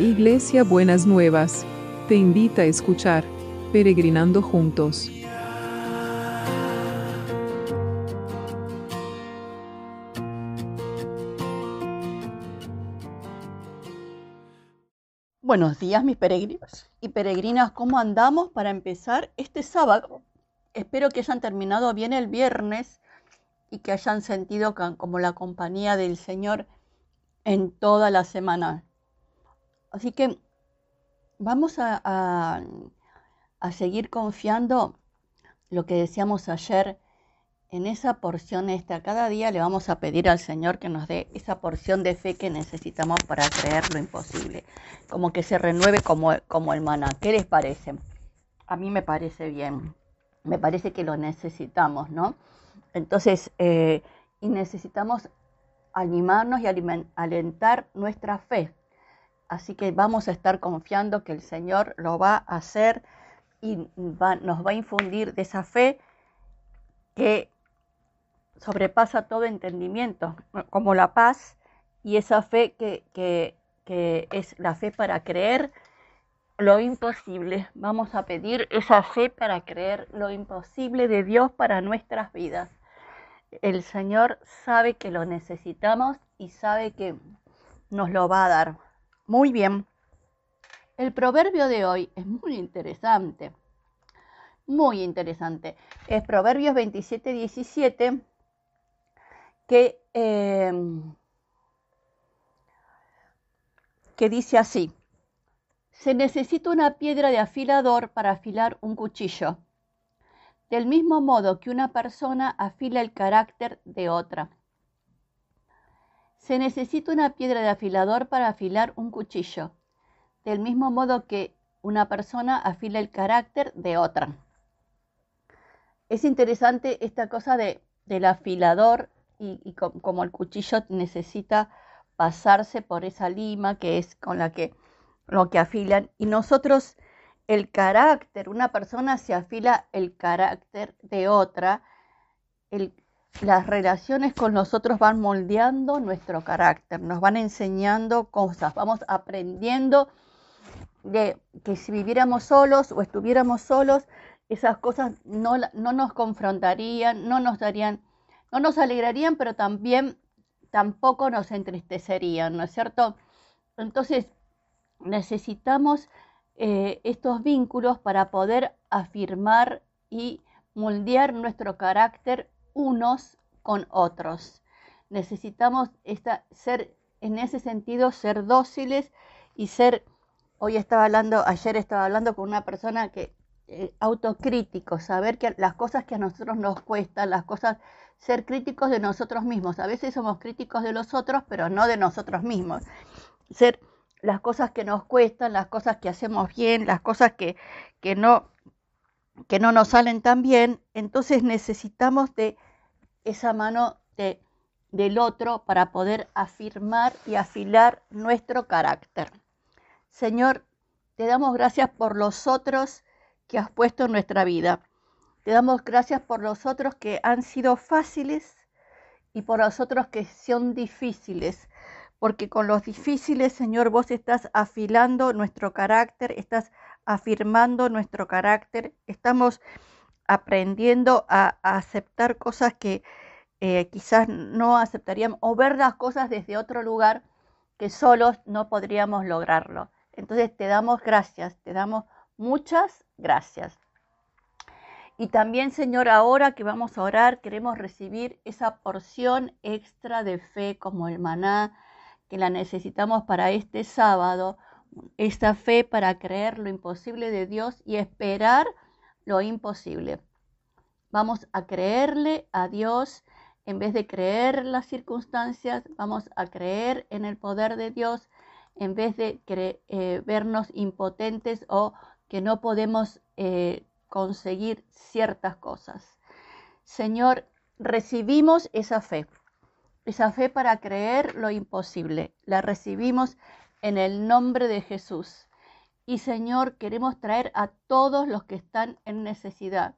Iglesia Buenas Nuevas, te invita a escuchar Peregrinando Juntos. Buenos días mis peregrinos y peregrinas, ¿cómo andamos para empezar este sábado? Espero que hayan terminado bien el viernes y que hayan sentido como la compañía del Señor en toda la semana. Así que vamos a, seguir confiando lo que decíamos ayer en esa porción esta. Cada día le vamos a pedir al Señor que nos dé esa porción de fe que necesitamos para creer lo imposible. Como que se renueve como, como el maná. ¿Qué les parece? A mí me parece bien. Me parece que lo necesitamos, ¿no? Entonces, eh, y necesitamos animarnos y alentar nuestra fe. Así que vamos a estar confiando que el Señor lo va a hacer y nos va a infundir de esa fe que sobrepasa todo entendimiento, como la paz y esa fe que, que es la fe para creer lo imposible. Vamos a pedir esa fe para creer lo imposible de Dios para nuestras vidas. El Señor sabe que lo necesitamos y sabe que nos lo va a dar. Muy bien. El proverbio de hoy es muy interesante. Muy interesante. Es Proverbios 27, 17, que, em, que dice así. Se necesita una piedra de afilador para afilar un cuchillo, del mismo modo que una persona afila el carácter de otra. Se necesita una piedra de afilador para afilar un cuchillo, del mismo modo que una persona afila el carácter de otra. Es interesante esta cosa de, del afilador y, como el cuchillo necesita pasarse por esa lima que es con la que lo que afilan y nosotros el carácter, una persona se afila el carácter de otra, el, las relaciones con nosotros van moldeando nuestro carácter, nos van enseñando cosas, vamos aprendiendo de que si viviéramos solos o estuviéramos solos, esas cosas no, no nos confrontarían, no nos darían, no nos alegrarían, pero también tampoco nos entristecerían, ¿no es cierto? Entonces necesitamos eh, estos vínculos para poder afirmar y moldear nuestro carácter unos con otros. Necesitamos ser, en ese sentido, ser dóciles y ser, hoy estaba hablando, ayer estaba hablando con una persona que, eh, autocrítico, saber que las cosas que a nosotros nos cuestan, las cosas, ser críticos de nosotros mismos. A veces somos críticos de los otros, pero no de nosotros mismos. Ser las cosas que nos cuestan, las cosas que hacemos bien, las cosas que, que no que no nos salen tan bien, entonces necesitamos de esa mano de, del otro para poder afirmar y afilar nuestro carácter. Señor, te damos gracias por los otros que has puesto en nuestra vida. Te damos gracias por los otros que han sido fáciles y por los otros que son difíciles. Porque con los difíciles, Señor, vos estás afilando nuestro carácter, estás afirmando nuestro carácter, estamos aprendiendo a, aceptar cosas que eh, quizás no aceptaríamos o ver las cosas desde otro lugar que solos no podríamos lograrlo. Entonces te damos gracias, te damos muchas gracias. Y también, Señor, ahora que vamos a orar, queremos recibir esa porción extra de fe como el maná, que la necesitamos para este sábado, esta fe para creer lo imposible de Dios y esperar lo imposible. Vamos a creerle a Dios en vez de creer las circunstancias, vamos a creer en el poder de Dios en vez de eh, vernos impotentes o que no podemos eh, conseguir ciertas cosas. Señor, recibimos esa fe, esa fe para creer lo imposible. La recibimos en el nombre de Jesús. Y Señor, queremos traer a todos los que están en necesidad.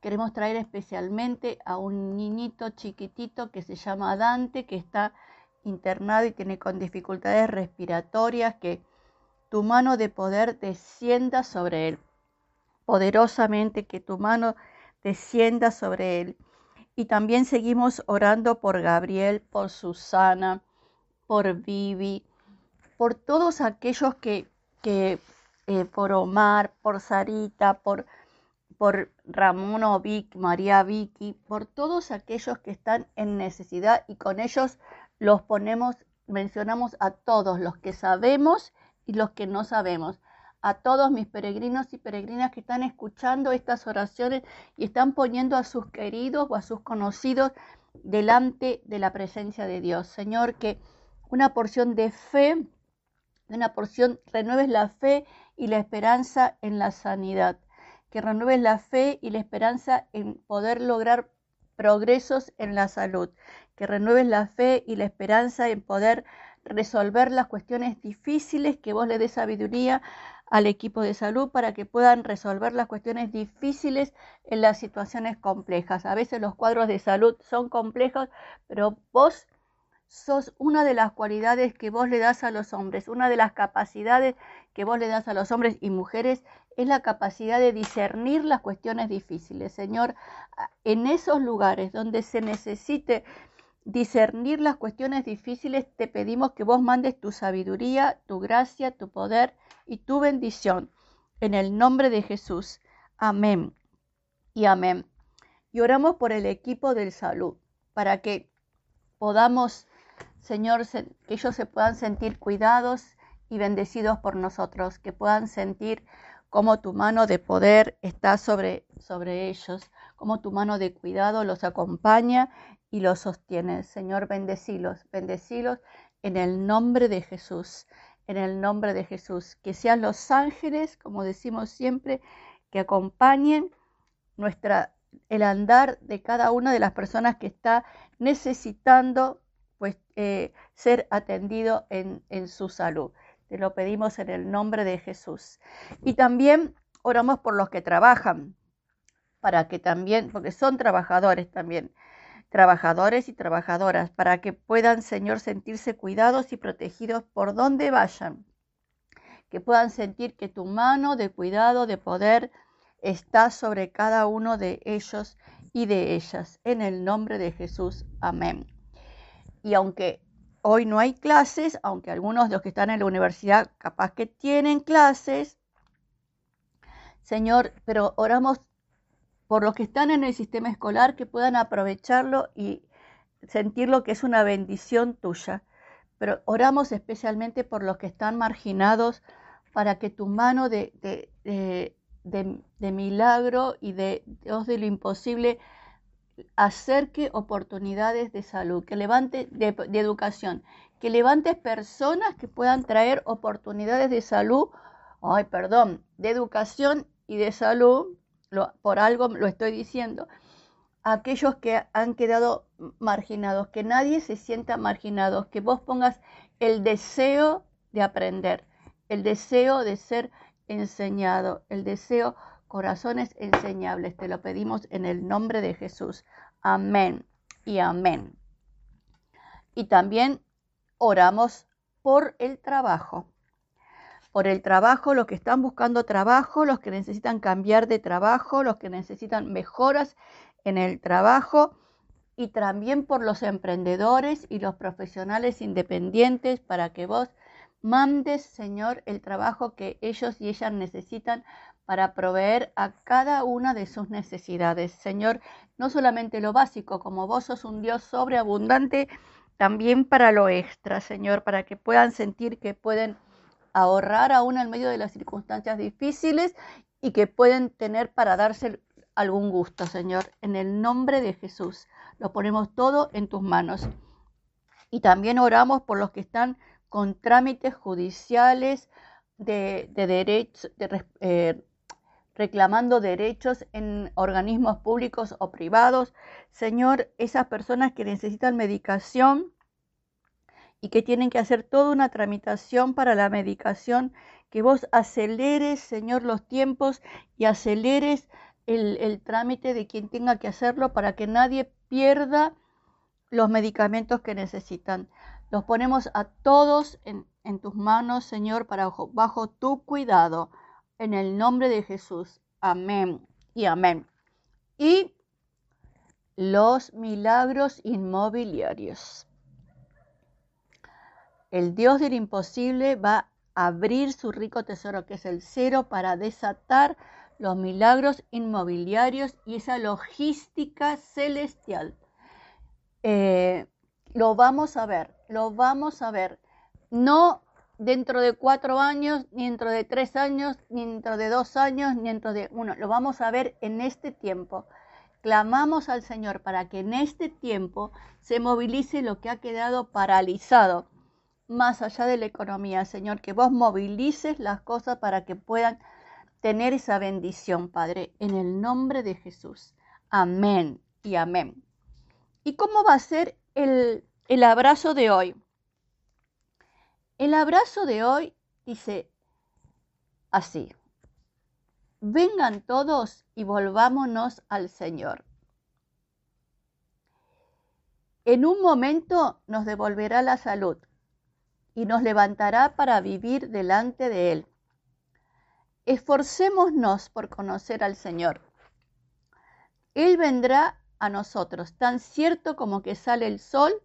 Queremos traer especialmente a un niñito chiquitito que se llama Dante, que está internado y tiene con dificultades respiratorias, que tu mano de poder descienda sobre él. Poderosamente que tu mano descienda sobre él. Y también seguimos orando por Gabriel, por Susana, por Vivi, por todos aquellos que, eh, por Omar, por Sarita, por, por Ramón o Vic, María Vicky, por todos aquellos que están en necesidad y con ellos los ponemos, mencionamos a todos los que sabemos y los que no sabemos, a todos mis peregrinos y peregrinas que están escuchando estas oraciones y están poniendo a sus queridos o a sus conocidos delante de la presencia de Dios. Señor, que una porción de fe, una porción, renueves la fe y la esperanza en la sanidad, que renueves la fe y la esperanza en poder lograr progresos en la salud, que renueves la fe y la esperanza en poder resolver las cuestiones difíciles, que vos le des sabiduría al equipo de salud para que puedan resolver las cuestiones difíciles en las situaciones complejas. A veces los cuadros de salud son complejos, pero vos sos una de las cualidades que vos le das a los hombres, una de las capacidades que vos le das a los hombres y mujeres es la capacidad de discernir las cuestiones difíciles. Señor, en esos lugares donde se necesite discernir las cuestiones difíciles, te pedimos que vos mandes tu sabiduría, tu gracia, tu poder y tu bendición. En el nombre de Jesús. Amén. Y amén. Y oramos por el equipo del salud, para que podamos Señor, que ellos se puedan sentir cuidados y bendecidos por nosotros, que puedan sentir cómo tu mano de poder está sobre, sobre ellos, cómo tu mano de cuidado los acompaña y los sostiene. Señor, bendecilos, bendecilos en el nombre de Jesús, en el nombre de Jesús. Que sean los ángeles, como decimos siempre, que acompañen nuestra, el andar de cada una de las personas que está necesitando pues, eh, ser atendido en, en su salud. Te lo pedimos en el nombre de Jesús. Y también oramos por los que trabajan, para que también, porque son trabajadores también, trabajadores y trabajadoras, para que puedan, Señor, sentirse cuidados y protegidos por donde vayan. Que puedan sentir que tu mano de cuidado, de poder, está sobre cada uno de ellos y de ellas. En el nombre de Jesús. Amén. Y aunque hoy no hay clases, aunque algunos de los que están en la universidad capaz que tienen clases, Señor, pero oramos por los que están en el sistema escolar que puedan aprovecharlo y sentir lo que es una bendición tuya. Pero oramos especialmente por los que están marginados para que tu mano de, de, de milagro y de Dios de lo imposible acerque oportunidades de salud, que levante de, educación, que levante personas que puedan traer oportunidades de salud, ay, perdón, de educación y de salud, por algo lo estoy diciendo, aquellos que han quedado marginados, que nadie se sienta marginado, que vos pongas el deseo de aprender, el deseo de ser enseñado, el deseo corazones enseñables. Te lo pedimos en el nombre de Jesús. Amén y amén. Y también oramos por el trabajo. Por el trabajo, los que están buscando trabajo, los que necesitan cambiar de trabajo, los que necesitan mejoras en el trabajo y también por los emprendedores y los profesionales independientes para que vos mandes, Señor, el trabajo que ellos y ellas necesitan para proveer a cada una de sus necesidades. Señor, no solamente lo básico, como vos sos un Dios sobreabundante, también para lo extra, Señor, para que puedan sentir que pueden ahorrar aún en medio de las circunstancias difíciles y que pueden tener para darse algún gusto, Señor. En el nombre de Jesús, lo ponemos todo en tus manos. Y también oramos por los que están con trámites judiciales de, de derechos, de, eh, reclamando derechos en organismos públicos o privados. Señor, esas personas que necesitan medicación y que tienen que hacer toda una tramitación para la medicación, que vos aceleres, Señor, los tiempos y aceleres el, trámite de quien tenga que hacerlo para que nadie pierda los medicamentos que necesitan. Los ponemos a todos en, en tus manos, Señor, para bajo tu cuidado. En el nombre de Jesús. Amén y amén. Y los milagros inmobiliarios. El Dios del imposible va a abrir su rico tesoro, que es el cero, para desatar los milagros inmobiliarios y esa logística celestial. Eh, lo vamos a ver, lo vamos a ver. No dentro de cuatro años, ni dentro de tres años, ni dentro de dos años, ni dentro de uno. Lo vamos a ver en este tiempo. Clamamos al Señor para que en este tiempo se movilice lo que ha quedado paralizado, más allá de la economía, Señor, que vos movilices las cosas para que puedan tener esa bendición, Padre, en el nombre de Jesús. Amén y amén. ¿Y cómo va a ser el, el abrazo de hoy? El abrazo de hoy dice así, vengan todos y volvámonos al Señor. En un momento nos devolverá la salud y nos levantará para vivir delante de Él. Esforcémonos por conocer al Señor. Él vendrá a nosotros, tan cierto como que sale el sol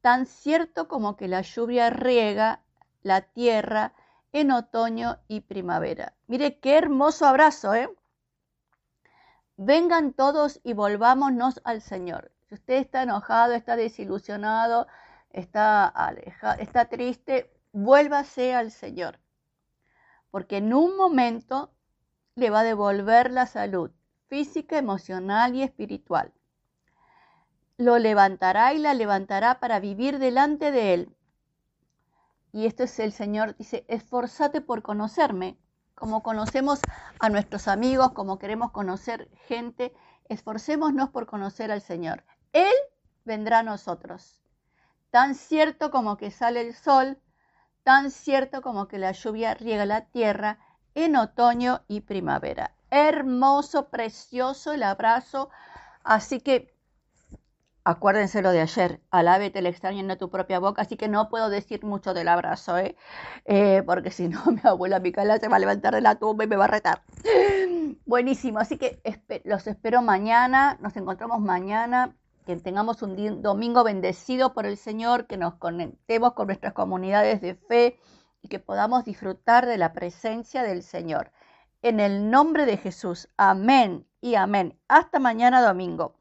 tan cierto como que la lluvia riega la tierra en otoño y primavera. Mire qué hermoso abrazo, ¿eh? Vengan todos y volvámonos al Señor. Si usted está enojado, está desilusionado, está, alejado, está triste, vuélvase al Señor. Porque en un momento le va a devolver la salud física, emocional y espiritual lo levantará y la levantará para vivir delante de él. Y esto es el Señor, dice, esforzate por conocerme, como conocemos a nuestros amigos, como queremos conocer gente, esforcémonos por conocer al Señor. Él vendrá a nosotros. Tan cierto como que sale el sol, tan cierto como que la lluvia riega la tierra en otoño y primavera. Hermoso, precioso el abrazo. Así que Acuérdense lo de ayer, alábete el extraño en tu propia boca, así que no puedo decir mucho del abrazo, ¿eh? eh porque si no, mi abuela Micaela se va a levantar de la tumba y me va a retar. Buenísimo, así que los espero mañana, nos encontramos mañana, que tengamos un domingo bendecido por el Señor, que nos conectemos con nuestras comunidades de fe y que podamos disfrutar de la presencia del Señor. En el nombre de Jesús, amén y amén. Hasta mañana domingo.